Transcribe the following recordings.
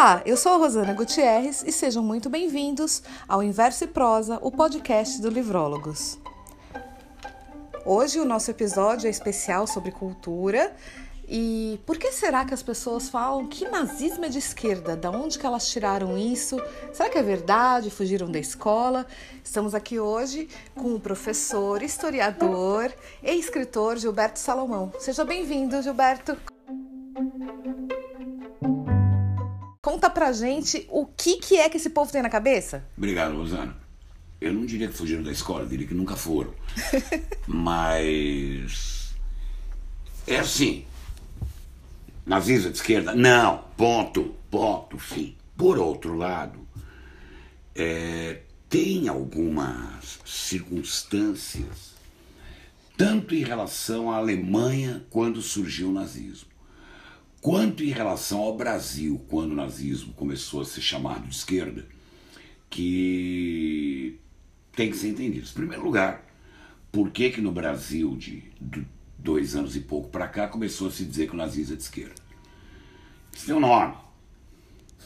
Olá, eu sou a Rosana Gutierrez e sejam muito bem-vindos ao Inverso e Prosa, o podcast do Livrólogos. Hoje o nosso episódio é especial sobre cultura e por que será que as pessoas falam que nazismo é de esquerda? Da onde que elas tiraram isso? Será que é verdade? Fugiram da escola? Estamos aqui hoje com o professor, historiador e escritor Gilberto Salomão. Seja bem-vindo, Gilberto. Pra gente o que, que é que esse povo tem na cabeça. Obrigado, Rosana. Eu não diria que fugiram da escola, diria que nunca foram. Mas. É assim. Nazismo de esquerda? Não. Ponto. Ponto. Fim. Por outro lado, é, tem algumas circunstâncias, tanto em relação à Alemanha quando surgiu o nazismo, quanto em relação ao Brasil, quando o nazismo começou a ser chamado de esquerda, que tem que ser entendido. Em primeiro lugar, por que, que no Brasil, de, dois anos e pouco para cá, começou a se dizer que o nazismo é de esquerda? Isso tem um nome.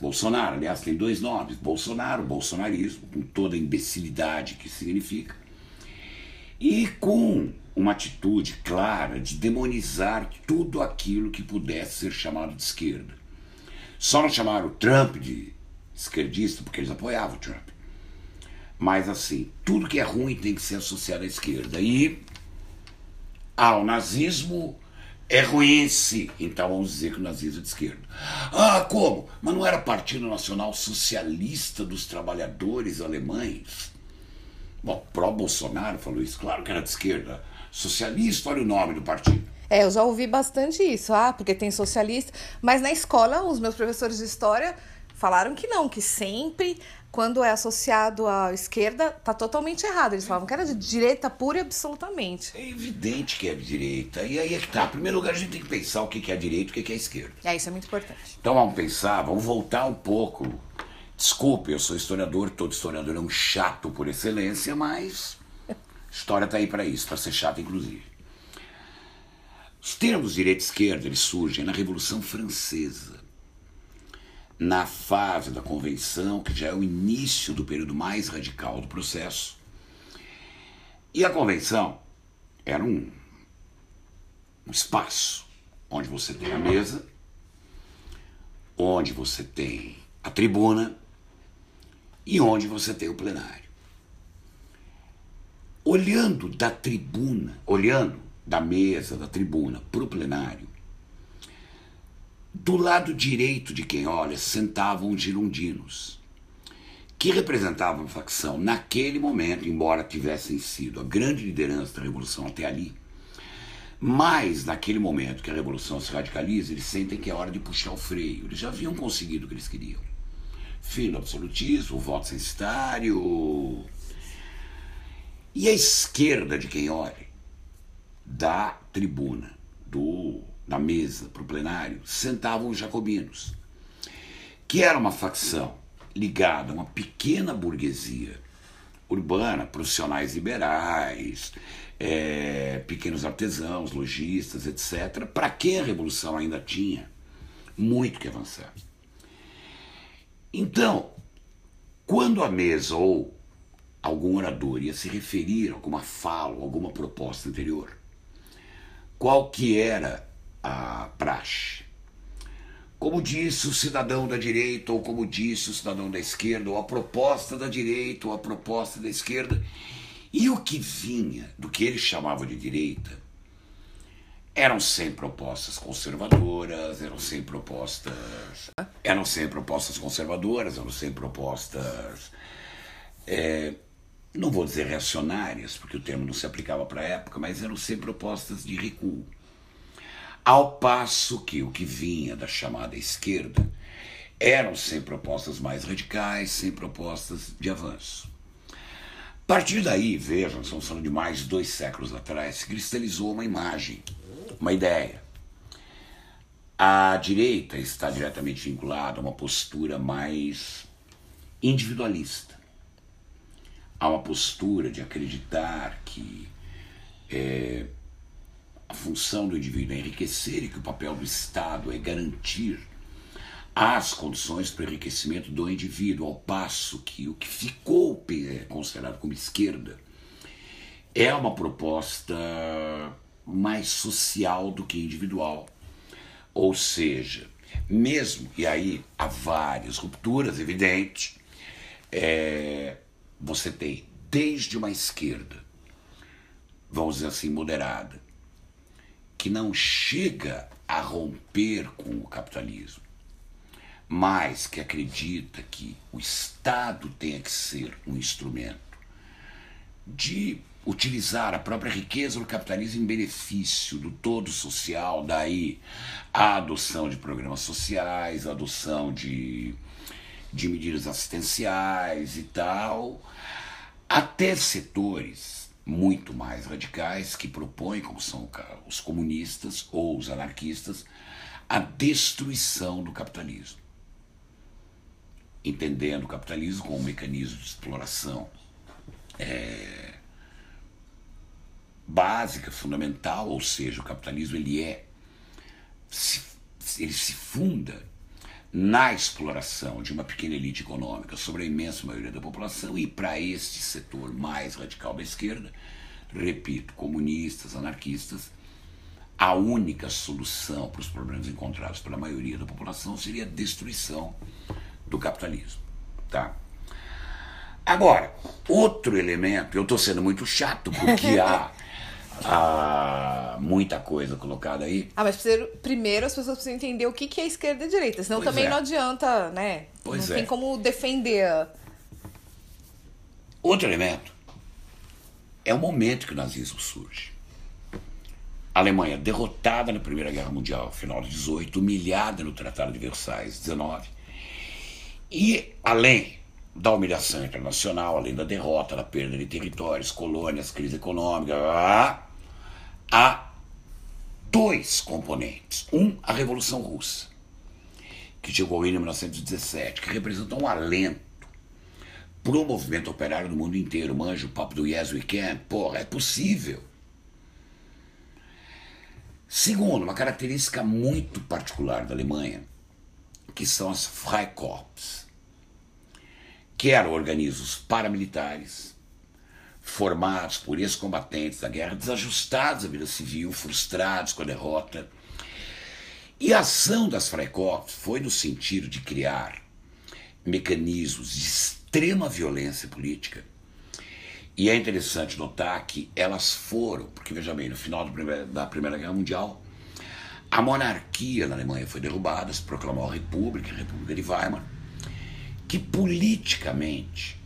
Bolsonaro, aliás, tem dois nomes: Bolsonaro, bolsonarismo, com toda a imbecilidade que significa, e com uma atitude clara de demonizar tudo aquilo que pudesse ser chamado de esquerda. Só não chamaram o Trump de esquerdista porque eles apoiavam o Trump. Mas assim, tudo que é ruim tem que ser associado à esquerda. E ao nazismo é ruim-se. Então vamos dizer que o nazismo é de esquerda. Ah, como? Mas não era Partido Nacional Socialista dos Trabalhadores Alemães? Bom, pró-Bolsonaro falou isso, claro que era de esquerda. Socialista, olha o nome do partido. É, eu já ouvi bastante isso, ah, porque tem socialista, mas na escola os meus professores de história falaram que não, que sempre quando é associado à esquerda, tá totalmente errado. Eles falavam que era de direita pura e absolutamente. É evidente que é de direita. E aí é que tá. Em primeiro lugar, a gente tem que pensar o que é direita e o que é esquerda. É, isso é muito importante. Então vamos pensar, vamos voltar um pouco. Desculpe, eu sou historiador, todo historiador é um chato por excelência, mas história tá aí para isso, para ser chato inclusive. Os termos direita e esquerda, eles surgem na Revolução Francesa na fase da convenção, que já é o início do período mais radical do processo. E a convenção era um, um espaço onde você tem a mesa, onde você tem a tribuna e onde você tem o plenário. Olhando da tribuna, olhando da mesa, da tribuna para o plenário, do lado direito de quem olha sentavam os girondinos, que representavam a facção naquele momento, embora tivessem sido a grande liderança da revolução até ali. Mas naquele momento que a revolução se radicaliza, eles sentem que é hora de puxar o freio. Eles já haviam conseguido o que eles queriam. Fim do absolutismo, voto censitário. E a esquerda de quem olha, da tribuna, do na mesa para o plenário sentavam os jacobinos, que era uma facção ligada a uma pequena burguesia urbana, profissionais liberais, é, pequenos artesãos, lojistas, etc., para quem a Revolução ainda tinha muito que avançar. Então, quando a mesa ou algum orador ia se referir a alguma fala, alguma proposta anterior, qual que era a praxe. Como disse o cidadão da direita, ou como disse o cidadão da esquerda, ou a proposta da direita, ou a proposta da esquerda, e o que vinha do que ele chamava de direita eram sempre propostas conservadoras, eram sempre propostas. Eram sempre propostas conservadoras, eram sempre propostas. É, não vou dizer reacionárias, porque o termo não se aplicava para a época, mas eram sempre propostas de recuo. Ao passo que o que vinha da chamada esquerda eram sem propostas mais radicais, sem propostas de avanço. A partir daí, vejam, estamos falando de mais de dois séculos atrás, se cristalizou uma imagem, uma ideia. A direita está diretamente vinculada a uma postura mais individualista, a uma postura de acreditar que é, a função do indivíduo é enriquecer e que o papel do Estado é garantir as condições para o enriquecimento do indivíduo, ao passo que o que ficou é, considerado como esquerda é uma proposta mais social do que individual. Ou seja, mesmo, e aí há várias rupturas evidentes, é, você tem desde uma esquerda, vamos dizer assim, moderada, que não chega a romper com o capitalismo, mas que acredita que o Estado tenha que ser um instrumento de utilizar a própria riqueza do capitalismo em benefício do todo social, daí a adoção de programas sociais, a adoção de, de medidas assistenciais e tal, até setores muito mais radicais que propõem, como são os comunistas ou os anarquistas, a destruição do capitalismo. Entendendo o capitalismo como um mecanismo de exploração é, básica, fundamental, ou seja, o capitalismo ele é ele se funda na exploração de uma pequena elite econômica sobre a imensa maioria da população e para este setor mais radical da esquerda, repito, comunistas, anarquistas, a única solução para os problemas encontrados pela maioria da população seria a destruição do capitalismo, tá? Agora, outro elemento, eu estou sendo muito chato porque há há muita coisa colocada aí. Ah, mas primeiro, primeiro as pessoas precisam entender o que, que é esquerda e direita, senão pois também é. não adianta, né? Pois não é. tem como defender. Outro elemento é o momento que o nazismo surge. A Alemanha derrotada na Primeira Guerra Mundial, final de 18, humilhada no Tratado de Versailles, 19. E além da humilhação internacional, além da derrota, da perda de territórios, colônias, crise econômica, há dois componentes. Um, a Revolução Russa, que chegou em 1917, que representou um alento para o movimento operário do mundo inteiro. Manja o papo do Yes We Can, porra, é possível. Segundo, uma característica muito particular da Alemanha, que são as Freikorps, que eram organismos paramilitares formados por ex-combatentes da guerra, desajustados à vida civil, frustrados com a derrota. E a ação das Freikorps foi no sentido de criar mecanismos de extrema violência política. E é interessante notar que elas foram, porque veja bem, no final da Primeira Guerra Mundial, a monarquia na Alemanha foi derrubada, se proclamou a República, a República de Weimar, que politicamente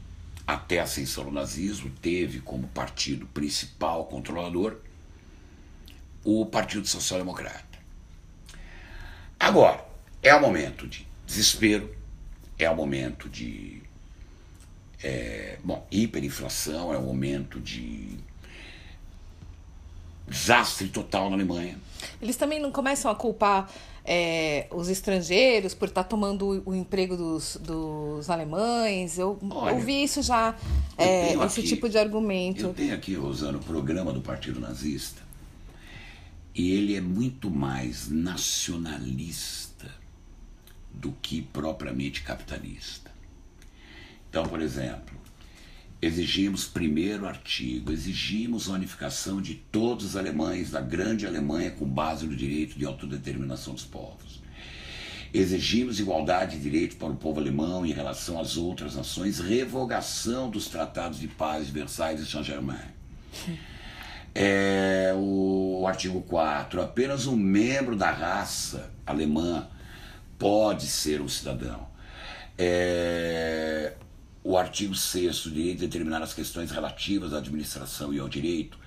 até a ascensão do nazismo, teve como partido principal controlador o Partido Social Democrata. Agora, é o momento de desespero, é o momento de é, bom, hiperinflação, é o momento de desastre total na Alemanha. Eles também não começam a culpar é, os estrangeiros por estar tá tomando o emprego dos, dos alemães. Eu Olha, ouvi isso já, é, esse aqui, tipo de argumento. Eu tenho aqui, Rosana, o programa do Partido Nazista. E ele é muito mais nacionalista do que propriamente capitalista. Então, por exemplo, Exigimos, primeiro artigo, exigimos a unificação de todos os alemães da grande Alemanha com base no direito de autodeterminação dos povos. Exigimos igualdade de direitos para o povo alemão em relação às outras nações, revogação dos tratados de paz de Versailles e Saint-Germain. É, o, o artigo 4. Apenas um membro da raça alemã pode ser um cidadão. É, o artigo 6 o direito de determinar as questões relativas à administração e ao direito,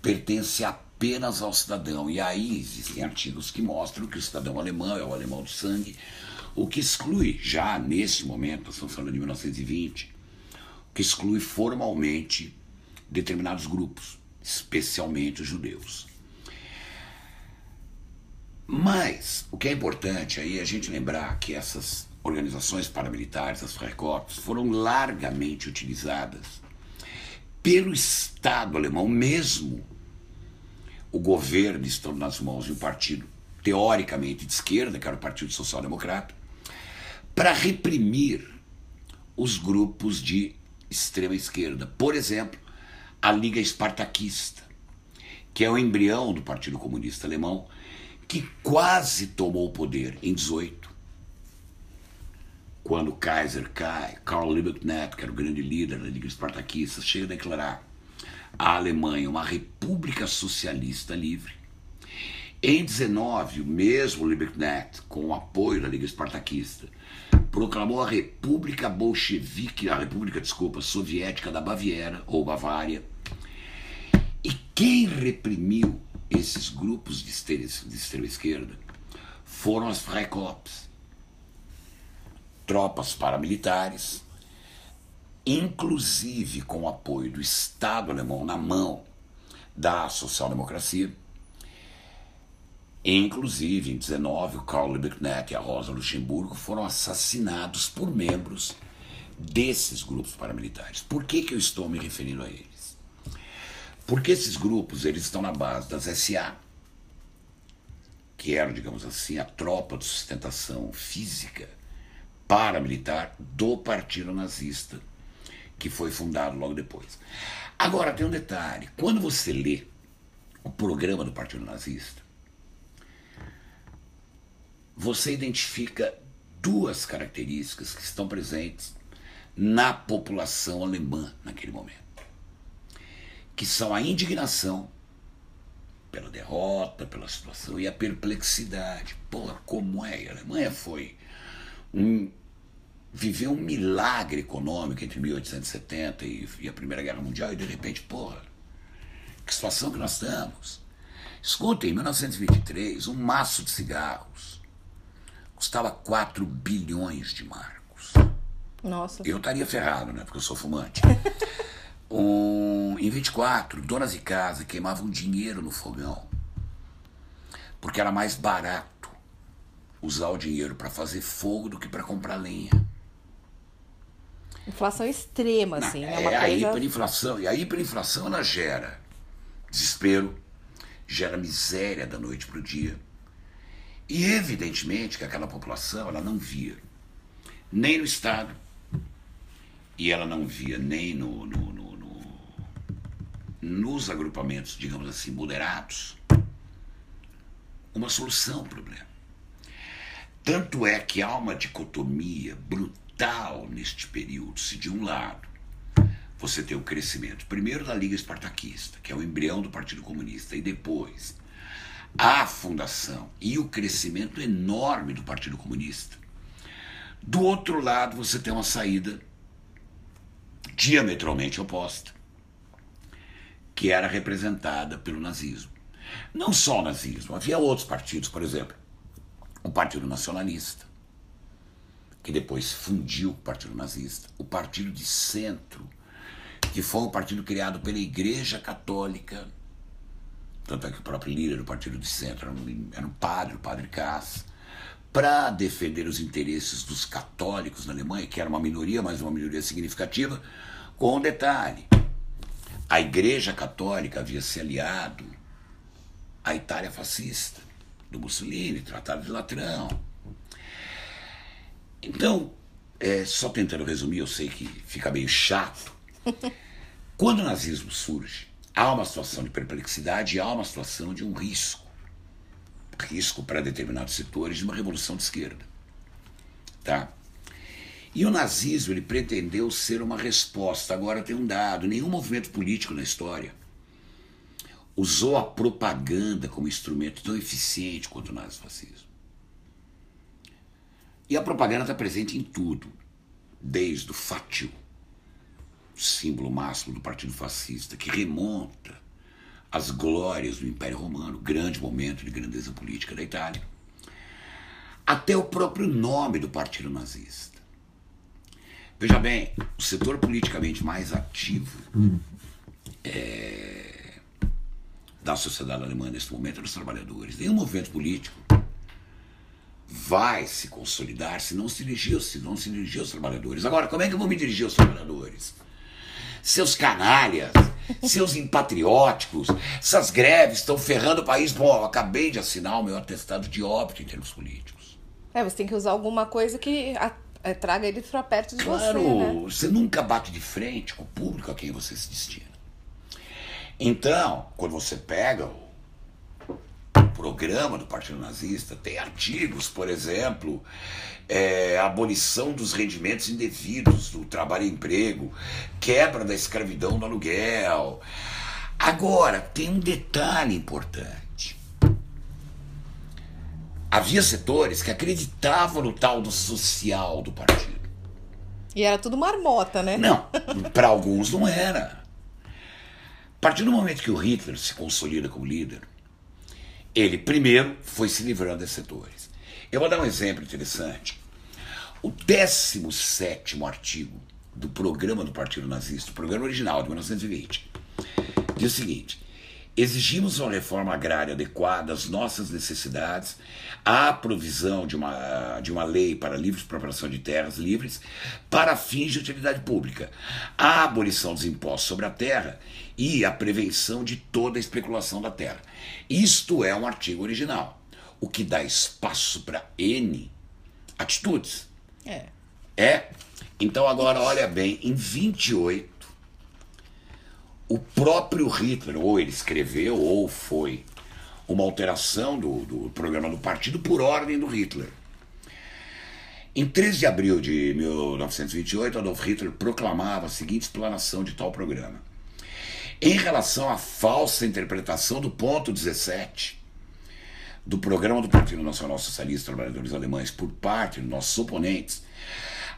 pertence apenas ao cidadão. E aí existem artigos que mostram que o cidadão alemão é o alemão de sangue, o que exclui, já nesse momento, nós estamos falando de 1920, que exclui formalmente determinados grupos, especialmente os judeus. Mas o que é importante aí é a gente lembrar que essas organizações paramilitares, as Freikorps, foram largamente utilizadas pelo Estado alemão, mesmo o governo estando nas mãos de um partido teoricamente de esquerda, que era o Partido Social Democrata, para reprimir os grupos de extrema esquerda. Por exemplo, a Liga Espartaquista, que é o embrião do Partido Comunista Alemão, que quase tomou o poder em 18. Quando Kaiser cai, Karl Liebknecht, que era o grande líder da Liga Espartaquista, chega a declarar a Alemanha uma república socialista livre. Em 19, o mesmo Liebknecht, com o apoio da Liga Espartaquista, proclamou a República Bolchevique, a República, desculpa, Soviética da Baviera, ou Bavária. E quem reprimiu esses grupos de extrema esquerda foram as Freikorps, tropas paramilitares, inclusive com o apoio do Estado alemão na mão da social-democracia. Inclusive, em 19, o Karl Liebknecht e a Rosa Luxemburgo foram assassinados por membros desses grupos paramilitares. Por que, que eu estou me referindo a eles? Porque esses grupos eles estão na base das SA, que eram, digamos assim, a tropa de sustentação física paramilitar do Partido Nazista que foi fundado logo depois. Agora, tem um detalhe: quando você lê o programa do Partido Nazista, você identifica duas características que estão presentes na população alemã naquele momento, que são a indignação pela derrota, pela situação e a perplexidade. Porra, como é? A Alemanha foi um viveu um milagre econômico entre 1870 e, e a Primeira Guerra Mundial e de repente, porra, que situação que nós estamos. Escutem, em 1923, um maço de cigarros custava 4 bilhões de marcos. Nossa. Eu estaria ferrado, né? Porque eu sou fumante. um, em 24, donas de casa queimavam dinheiro no fogão. Porque era mais barato usar o dinheiro para fazer fogo do que para comprar lenha. Inflação extrema, assim. Não, é, uma é coisa... a hiperinflação. E a hiperinflação ela gera desespero, gera miséria da noite para o dia. E evidentemente que aquela população ela não via nem no Estado, e ela não via nem no, no, no, no nos agrupamentos, digamos assim, moderados, uma solução ao problema. Tanto é que há uma dicotomia brutal tal neste período se de um lado você tem o crescimento primeiro da Liga Espartaquista, que é o embrião do Partido Comunista, e depois a fundação e o crescimento enorme do Partido Comunista. Do outro lado, você tem uma saída diametralmente oposta, que era representada pelo nazismo. Não só o nazismo, havia outros partidos, por exemplo, o Partido Nacionalista, que depois fundiu o Partido Nazista, o Partido de Centro, que foi um partido criado pela Igreja Católica. Tanto é que o próprio líder do Partido de Centro era um, era um padre, o padre Cass, para defender os interesses dos católicos na Alemanha, que era uma minoria, mas uma minoria significativa, com um detalhe. A Igreja Católica havia se aliado à Itália fascista, do Mussolini, Tratado de Latrão. Então, é, só tentando resumir, eu sei que fica meio chato. Quando o nazismo surge, há uma situação de perplexidade e há uma situação de um risco. Risco para determinados setores de uma revolução de esquerda. Tá? E o nazismo ele pretendeu ser uma resposta. Agora tem um dado: nenhum movimento político na história usou a propaganda como instrumento tão eficiente quanto o nazifascismo. E a propaganda está presente em tudo, desde o fátio, símbolo máximo do Partido Fascista, que remonta às glórias do Império Romano, grande momento de grandeza política da Itália, até o próprio nome do Partido Nazista. Veja bem, o setor politicamente mais ativo é, da sociedade alemã nesse momento é os trabalhadores. Nenhum movimento político vai se consolidar se não se dirigir, se não se dirigir aos trabalhadores. Agora, como é que eu vou me dirigir aos trabalhadores? Seus canalhas, seus impatrióticos, essas greves estão ferrando o país. Bom, eu acabei de assinar o meu atestado de óbito em termos políticos. É, você tem que usar alguma coisa que É, traga ele para perto de claro, você. Né? Você nunca bate de frente com o público a quem você se destina. Então, quando você pega o programa do Partido Nazista, tem artigos, por exemplo, é, abolição dos rendimentos indevidos do trabalho e emprego, quebra da escravidão do aluguel. Agora, tem um detalhe importante. Havia setores que acreditavam no tal do social do partido. E era tudo marmota, né? Não, para alguns não era. A partir do momento que o Hitler se consolida como líder, ele primeiro foi se livrando desses setores. Eu vou dar um exemplo interessante. O 17 artigo do programa do Partido Nazista, o programa original de 1920, diz o seguinte: exigimos uma reforma agrária adequada às nossas necessidades, a provisão de uma, de uma lei para livre expropriação de terras livres para fins de utilidade pública, a abolição dos impostos sobre a terra e a prevenção de toda a especulação da terra. Isto é um artigo original, o que dá espaço para N atitudes. É. É. Então agora olha bem, em 28 o próprio Hitler, ou ele escreveu, ou foi uma alteração do, do programa do partido por ordem do Hitler. Em 13 de abril de 1928, Adolf Hitler proclamava a seguinte explanação de tal programa. Em relação à falsa interpretação do ponto 17 do programa do Partido Nacional Socialista Trabalhadores Alemães por parte de nossos oponentes,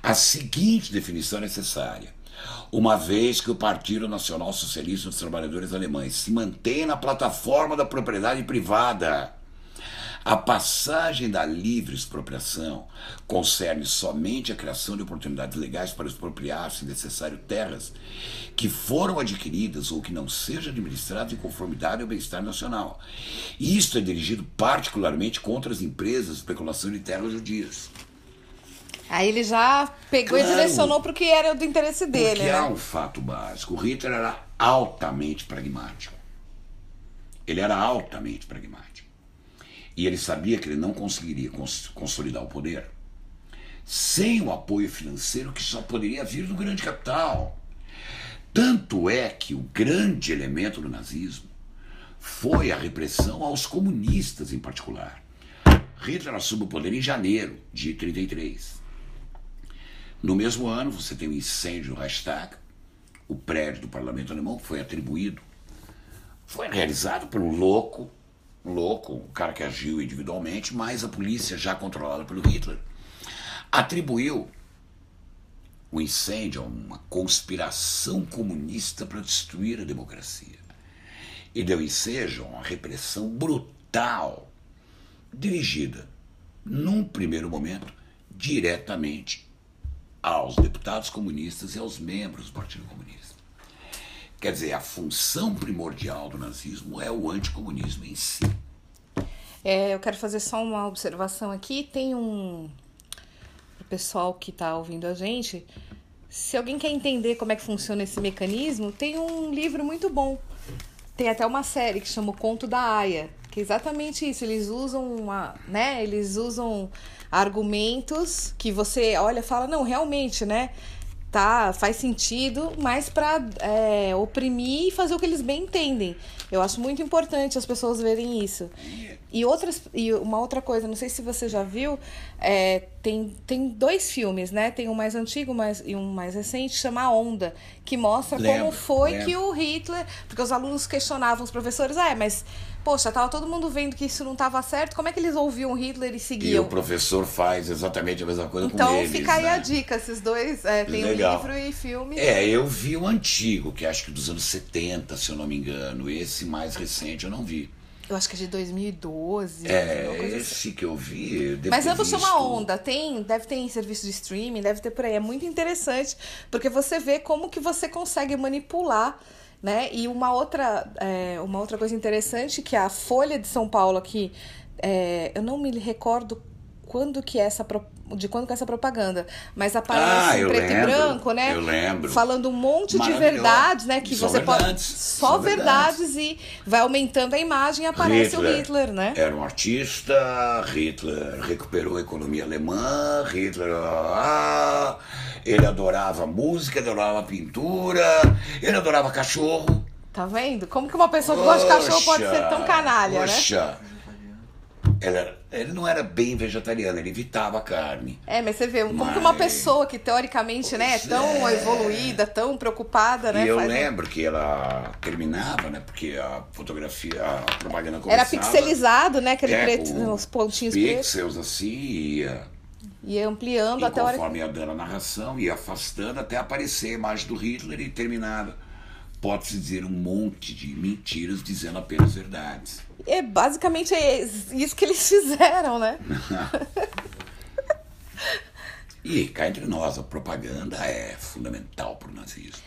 a seguinte definição é necessária uma vez que o Partido Nacional Socialista dos Trabalhadores Alemães se mantém na plataforma da propriedade privada. A passagem da livre expropriação concerne somente a criação de oportunidades legais para expropriar, se necessário, terras que foram adquiridas ou que não sejam administradas em conformidade ao bem-estar nacional. Isto é dirigido particularmente contra as empresas de especulação de terras judias. Aí ele já pegou claro, e direcionou para o que era do interesse dele. Porque né? há um fato básico. O Hitler era altamente pragmático. Ele era altamente pragmático. E ele sabia que ele não conseguiria cons consolidar o poder sem o apoio financeiro que só poderia vir do grande capital. Tanto é que o grande elemento do nazismo foi a repressão aos comunistas em particular. Hitler assume o poder em janeiro de 33. No mesmo ano, você tem o incêndio do Reichstag, o prédio do parlamento alemão foi atribuído, foi realizado por um louco, um louco, um cara que agiu individualmente, mas a polícia, já controlada pelo Hitler, atribuiu o incêndio a uma conspiração comunista para destruir a democracia. E deu ensejo a uma repressão brutal, dirigida, num primeiro momento, diretamente aos deputados comunistas e aos membros do Partido Comunista. Quer dizer, a função primordial do nazismo é o anticomunismo em si. É, eu quero fazer só uma observação aqui. Tem um. O pessoal que está ouvindo a gente, se alguém quer entender como é que funciona esse mecanismo, tem um livro muito bom. Tem até uma série que chama O Conto da Aya, que é exatamente isso. Eles usam uma, né? Eles usam argumentos que você olha e fala, não, realmente, né? Tá, faz sentido, mas para é, oprimir e fazer o que eles bem entendem. Eu acho muito importante as pessoas verem isso. E, outras, e uma outra coisa, não sei se você já viu, é, tem, tem dois filmes, né? Tem um mais antigo mais, e um mais recente, chama A Onda, que mostra lembra, como foi lembra. que o Hitler. Porque os alunos questionavam os professores, ah, mas poxa, tava todo mundo vendo que isso não estava certo, como é que eles ouviam Hitler e seguiam? E o professor faz exatamente a mesma coisa então, com eles. Então fica aí né? a dica, esses dois, é, tem Legal. livro e filme. É, eu vi o antigo, que acho que dos anos 70, se eu não me engano. Esse mais recente eu não vi. Eu acho que é de 2012. É, esse assim. que eu vi. Eu Mas ambos são uma onda. Tem, deve ter em serviço de streaming, deve ter por aí. É muito interessante, porque você vê como que você consegue manipular né? E uma outra, é, uma outra coisa interessante que a Folha de São Paulo aqui, é, eu não me recordo quando que é essa de quando que é essa propaganda, mas aparece Ah, em preto e lembro, branco, né? eu lembro. Falando um monte de verdades, né? Que Só você pode verdades, só só verdades. e vai aumentando a imagem e aparece o Hitler, né? Era um artista, Hitler recuperou a economia alemã, Hitler. Ah, ele adorava música, adorava pintura, ele adorava cachorro. Tá vendo? Como que uma pessoa que gosta de cachorro pode ser tão canalha, né? poxa. Ele, era- ele não era bem vegetariano, ele evitava carne. É, mas você vê, como Mas- que uma pessoa que teoricamente né, é tão é. evoluída, tão preocupada, né? e eu faz lembro que ela terminava, né? Porque a fotografia, a propaganda Era começava. pixelizado, né? Aquele é, preto, os pontinhos pretos. Pixels assim, ia. E ampliando E até a hora. conforme ia dando a narração, ia afastando até aparecer a imagem do Hitler e terminava. Pode-se dizer um monte de mentiras dizendo apenas verdades. É basicamente é isso que eles fizeram, né? E cá entre nós, a propaganda é fundamental para o nazismo.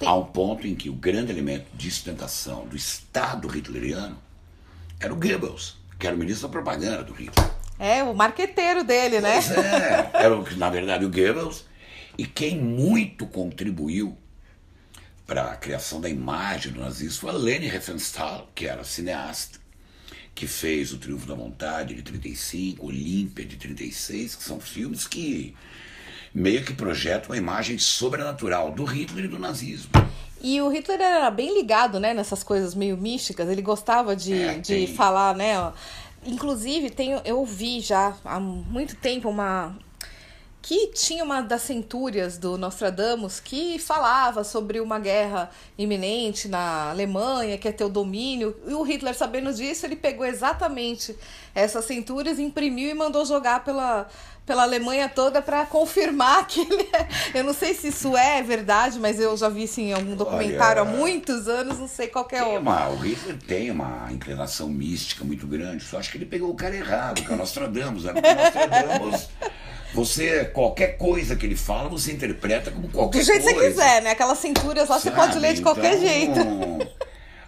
Tem- Há um ponto em que o grande elemento de sustentação do Estado hitleriano era o Goebbels, que era o ministro da propaganda do Hitler. É, o marqueteiro dele, né? Pois é, era na verdade o Goebbels, e quem muito contribuiu para a criação da imagem do nazismo foi a Leni Riefenstahl, que era cineasta, que fez O Triunfo da Vontade de 35, Olímpia de 36, que são filmes que meio que projetam uma imagem sobrenatural do Hitler e do nazismo. E o Hitler era bem ligado, né, nessas coisas meio místicas. Ele gostava de, É, de tem. falar, né? ó. Inclusive, tem, eu vi já há muito tempo uma. Que tinha uma das centúrias do Nostradamus que falava sobre uma guerra iminente na Alemanha, que ia ter o domínio. E o Hitler, sabendo disso, ele pegou exatamente essas centúrias, imprimiu e mandou jogar pela, pela Alemanha toda para confirmar que ele é. Eu não sei se isso é verdade, mas eu já vi isso em algum documentário Olha, há muitos anos, não sei qual é o. uma, o Hitler tem uma inclinação mística muito grande, só acho que ele pegou o cara errado, que é o Nostradamus. Né? Porque o Nostradamus, você, qualquer coisa que ele fala, você interpreta como qualquer Do jeito que coisa. você quiser, né? Aquelas cinturas lá você sabe? pode ler de qualquer Então, jeito.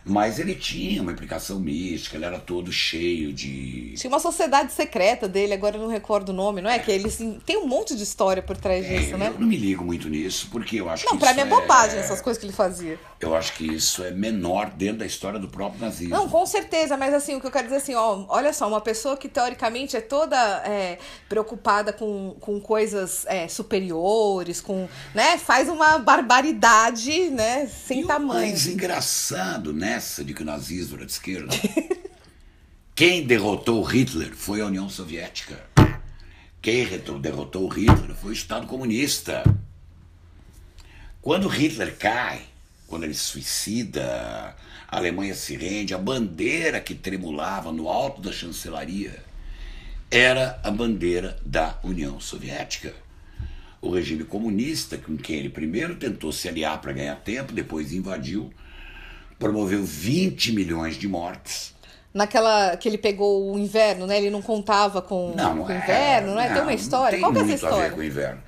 Mas ele tinha uma implicação mística, ele era todo cheio de. Tinha uma sociedade secreta dele, agora eu não recordo o nome, não é? Que eles tem um monte de história por trás É, disso, né? Eu não me ligo muito nisso, porque eu acho Não, que pra isso mim é bobagem é... essas coisas que ele fazia. Eu acho que isso é menor dentro da história do próprio nazismo. Não, com certeza, mas assim, o que eu quero dizer assim, ó, olha só, uma pessoa que teoricamente é toda é, preocupada com, com coisas é, superiores, com, né, faz uma barbaridade, né, sem e tamanho. o mais engraçado nessa de que o nazismo era de esquerda, quem derrotou Hitler foi a União Soviética. Quem derrotou Hitler foi o Estado comunista. Quando Hitler cai, quando ele se suicida, a Alemanha se rende, a bandeira que tremulava no alto da chancelaria era a bandeira da União Soviética. O regime comunista, com quem ele primeiro tentou se aliar para ganhar tempo, depois invadiu, promoveu 20 milhões de mortes. Naquela que ele pegou o inverno, né? Ele não contava com, Não, com o é, inverno, né? Tem uma história. Tem Qual que é essa muito a ver história? com o inverno.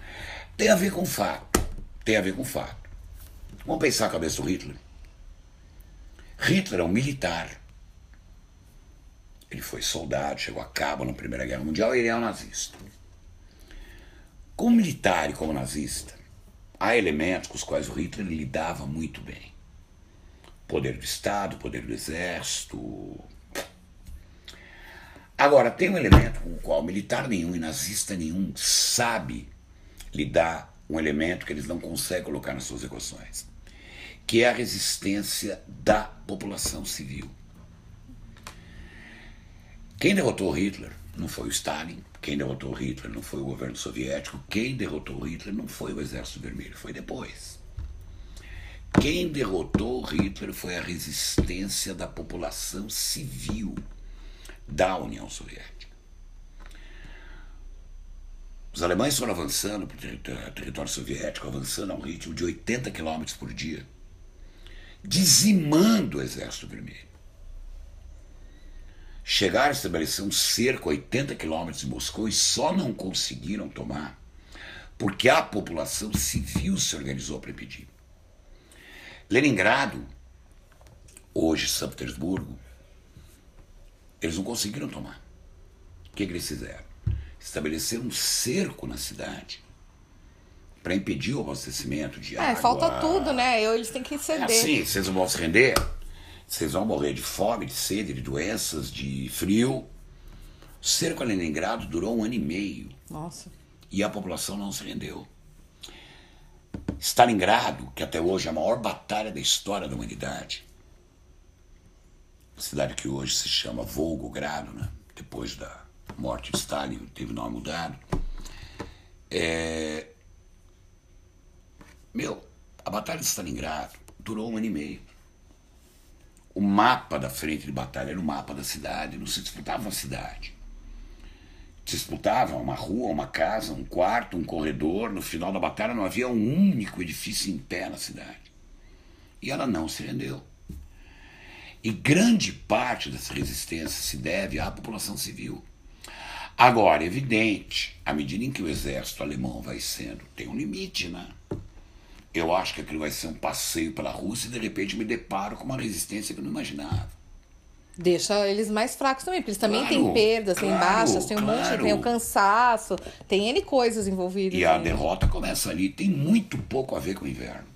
Tem a ver com fato. Tem a ver com fato. Vamos pensar a cabeça do Hitler. Hitler é um militar. Ele foi soldado, chegou a cabo na Primeira Guerra Mundial e ele é um nazista. Como militar e como nazista, há elementos com os quais o Hitler lidava muito bem. Poder do Estado, poder do Exército. Agora, tem um elemento com o qual militar nenhum e nazista nenhum sabe lidar, um elemento que eles não conseguem colocar nas suas equações, que é a resistência da população civil. Quem derrotou Hitler não foi o Stalin, quem derrotou Hitler não foi o governo soviético, quem derrotou Hitler não foi o Exército Vermelho, foi depois. Quem derrotou Hitler foi a resistência da população civil da União Soviética. Os alemães foram avançando para o território soviético, avançando a um ritmo de 80 km por dia, dizimando o Exército Vermelho. Chegaram a estabelecer um cerco a 80 quilômetros de Moscou e só não conseguiram tomar porque a população civil se organizou para impedir. Leningrado, hoje São Petersburgo, eles não conseguiram tomar. O que, que eles fizeram? estabelecer um cerco na cidade para impedir o abastecimento de É, água. falta tudo, né? Eu, eles têm que É ceder. assim, vocês não vão se render. Vocês vão morrer de fome, de sede, de doenças, de frio. O cerco a Leningrado durou um ano e meio Nossa. e a população não se rendeu. Stalingrado, que até hoje é a maior batalha da história da humanidade, cidade que hoje se chama Volgogrado, né? depois da morte de Stalin, teve o nome mudado. É... Meu, a Batalha de Stalingrado durou um ano e meio. O mapa da frente de batalha era o mapa da cidade, não se disputava uma cidade. Se disputava uma rua, uma casa, um quarto, um corredor. No final da batalha não havia um único edifício em pé na cidade. E ela não se rendeu. E grande parte dessa resistência se deve à população civil. Agora, evidente, à medida em que o exército alemão vai sendo, tem um limite, né? Eu acho que aquilo vai ser um passeio pela Rússia e de repente me deparo com uma resistência que eu não imaginava. Deixa eles mais fracos também, porque eles também Claro, têm perdas, têm claro, baixas, tem um monte, claro. tem o cansaço, tem N coisas envolvidas. E a derrota começa ali. Tem muito pouco a ver com o inverno.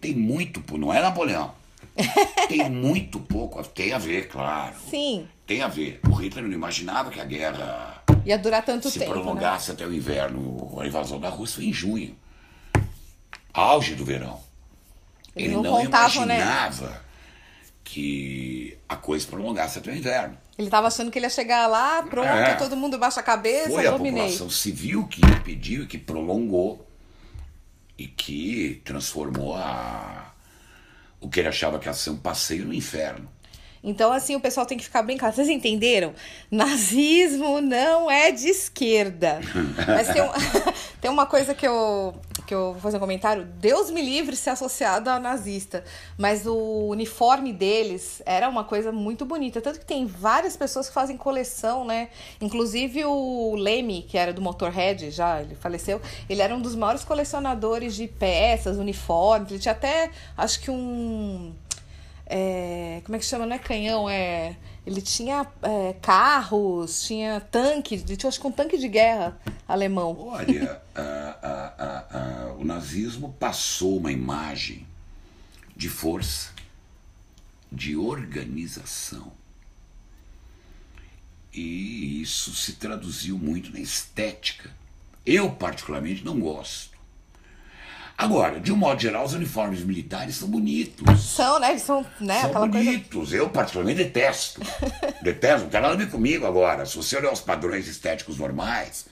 Tem muito pouco. Não é Napoleão. tem muito pouco. a- Tem a ver, claro. Sim, Tem a ver. O Hitler não imaginava que a guerra ia durar tanto se tempo. Né? prolongasse até o inverno. A invasão da Rússia foi em junho. Auge do verão. Eles Ele não não contavam, né? Que a coisa se prolongasse até o inverno. Ele tava achando que ele ia chegar lá, pronto, É. todo mundo baixa a cabeça, Foi a dominei. população civil que impediu, que prolongou e que transformou a, o que ele achava que ia ser um passeio no inferno. Então, assim, o pessoal tem que ficar claro. Vocês entenderam? Nazismo não é de esquerda. Mas tem, um- tem uma coisa que eu, que eu vou fazer um comentário. Deus me livre ser associado a nazista. Mas o uniforme deles era uma coisa muito bonita. Tanto que tem várias pessoas que fazem coleção, né? Inclusive o Leme, que era do Motorhead, já ele faleceu. Ele era um dos maiores colecionadores de peças, uniformes. Ele tinha até, acho que um é, como é que chama? Não é canhão, é. Ele tinha é, carros, tinha tanque, ele tinha acho que um tanque de guerra alemão. Olha, a- a- a- o nazismo passou uma imagem de força, de organização. E isso se traduziu muito na estética. Eu, particularmente, não gosto. Agora, de um modo geral, os uniformes militares são bonitos. São, né? Eles são, né? São aquela coisa. bonitos. Eu, particularmente, detesto. detesto. Não tem nada a ver comigo agora. Se você olhar os padrões estéticos normais,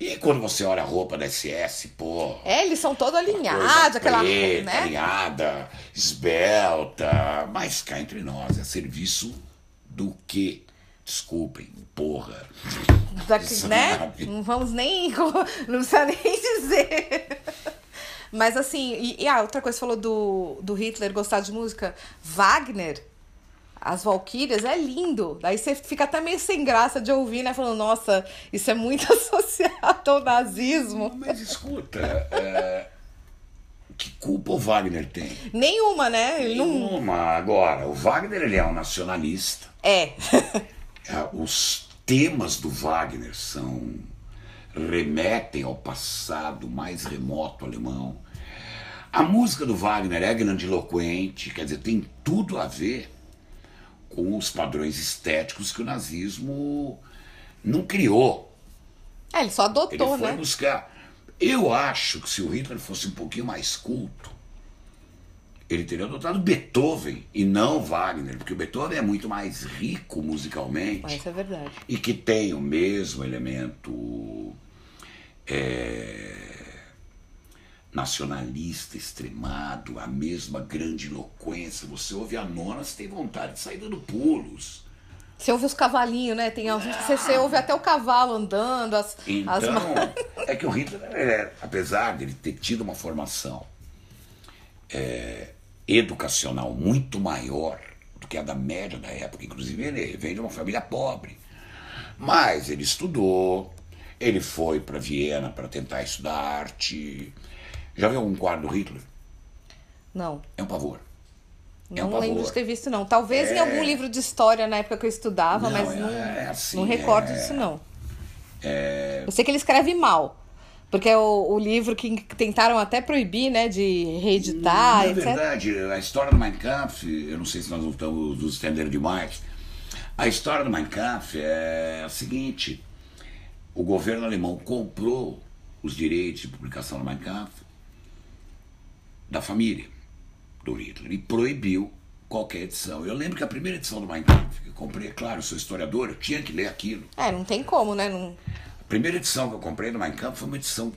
e quando você olha a roupa da SS, pô. É, eles são todos alinhados, aquela. preta, né? alinhada, esbelta. Mas cá entre nós, é serviço do quê? Desculpem, porra. Daqui, né? Não vamos nem. Não precisa nem dizer. Mas assim, e, e ah, outra coisa, você falou do, do Hitler gostar de música. Wagner, as Valquírias, é lindo. Daí você fica até meio sem graça de ouvir, né? Falando, nossa, isso é muito associado ao nazismo. Mas escuta, é, que culpa o Wagner tem? Nenhuma, né? Ele não. Nenhuma. Agora, o Wagner ele é um nacionalista. É. É, Os temas do Wagner são remetem ao passado mais remoto alemão. A música do Wagner é grandiloquente, quer dizer, tem tudo a ver com os padrões estéticos que o nazismo não criou. É, ele só Ele adotou, foi né? buscar. Eu acho que se o Hitler fosse um pouquinho mais culto, ele teria adotado Beethoven e não Wagner, porque o Beethoven é muito mais rico musicalmente Mas isso é verdade. e que tem o mesmo elemento é, nacionalista extremado, a mesma grandiloquência. Você ouve a nona, você tem vontade de sair dando pulos. Você ouve os cavalinhos, né? Tem alguns que você, você ouve até o cavalo andando, as. Então, as... é que o Hitler, é, apesar de ele ter tido uma formação é, educacional muito maior do que a da média da época, inclusive ele vem de uma família pobre, mas ele estudou, ele foi para Viena para tentar estudar arte. Já viu algum quadro do Hitler? Não. É um pavor. É um Não lembro de ter visto, não. Talvez em É. algum livro de história na época que eu estudava, Não, mas é- não, assim, não recordo é- disso, não. É, Eu sei que ele escreve mal. Porque é o, o livro que tentaram até proibir, né, de reeditar, Na etc. verdade, a história do Mein Kampf, eu não sei se nós não estamos nos estendendo demais. A história do Mein Kampf é a seguinte: o governo alemão comprou os direitos de publicação do Mein Kampf da família do Hitler e proibiu qualquer edição. Eu lembro que a primeira edição do Mein Kampf que eu comprei, é claro, eu sou historiador, eu tinha que ler aquilo. É, não tem como, né? Não... Primeira edição que eu comprei do Mein Kampf foi uma edição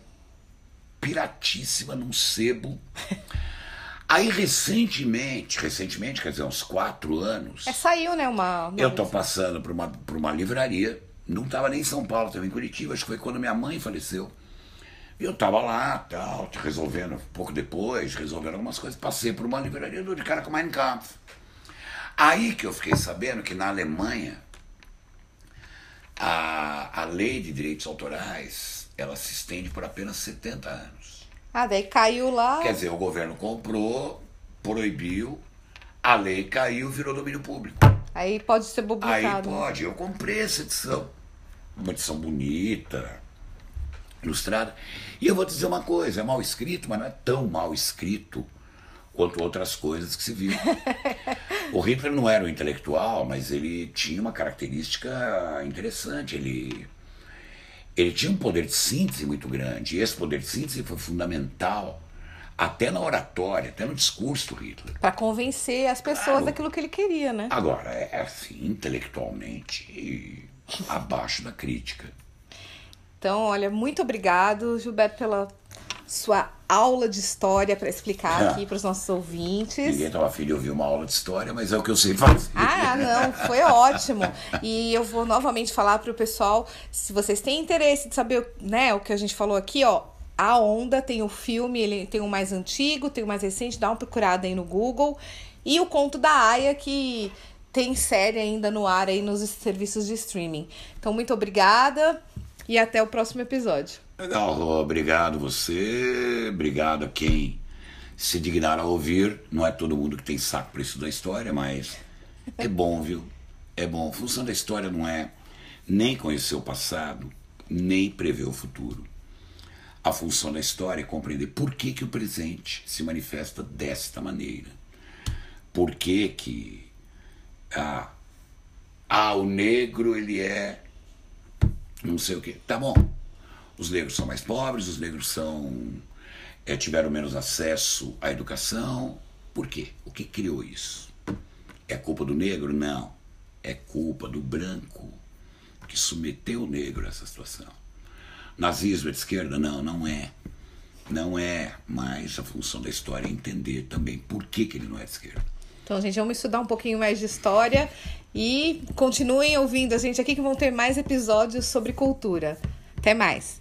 piratíssima num sebo. Aí recentemente, recentemente, quer dizer, uns quatro anos, É, saiu, né, uma... uma- eu tô passando por uma, por uma livraria, não estava nem em São Paulo, estava em Curitiba, acho que foi quando minha mãe faleceu. E eu estava lá, tal, resolvendo, pouco depois, resolvendo algumas coisas, passei por uma livraria de cara com Mein Kampf. Aí que eu fiquei sabendo que na Alemanha a, a lei de direitos autorais ela se estende por apenas 70 anos. Ah, daí caiu lá... Quer dizer, o governo comprou, proibiu, a lei caiu, virou domínio público. Aí pode ser Aí publicado. né? pode, eu comprei essa edição. Uma edição bonita, ilustrada. E eu vou te dizer uma coisa, é mal escrito, mas não é tão mal escrito quanto outras coisas que se viu. o Hitler não era um intelectual, mas ele tinha uma característica interessante. Ele, ele tinha um poder de síntese muito grande. E esse poder de síntese foi fundamental até na oratória, até no discurso do Hitler. Pra convencer as pessoas Claro. daquilo que ele queria, né? Agora, é assim, intelectualmente abaixo da crítica. Então, olha, muito obrigado, Gilberto, pela sua aula de história para explicar aqui para os nossos ouvintes. Ninguém estava afim de ouvir uma aula de história, mas é o que eu sei fazer. Ah, não, foi ótimo. E eu vou novamente falar para o pessoal, se vocês têm interesse de saber, né, o que a gente falou aqui, ó, a Onda tem o filme, ele tem o mais antigo, tem o mais recente, dá uma procurada aí no Google. E o Conto da Aya, que tem série ainda no ar aí nos serviços de streaming. Então, muito obrigada e até o próximo episódio. Legal, obrigado você, obrigado a quem se dignar a ouvir. Não é todo mundo que tem saco para estudar história, mas é bom, viu? É bom. A função da história não é nem conhecer o passado, nem prever o futuro. A função da história é compreender por que, que o presente se manifesta desta maneira. Por que que ah, ah, o negro ele é não sei o que. Tá bom. Os negros são mais pobres, os negros são eh, tiveram menos acesso à educação. Por quê? O que criou isso? É culpa do negro? Não. É culpa do branco que submeteu o negro a essa situação. Nazismo é de esquerda? Não, não é. Não é, mas a função da história é entender também por que, que ele não é de esquerda. Então, gente, vamos estudar um pouquinho mais de história e continuem ouvindo a gente aqui que vão ter mais episódios sobre cultura. Até mais!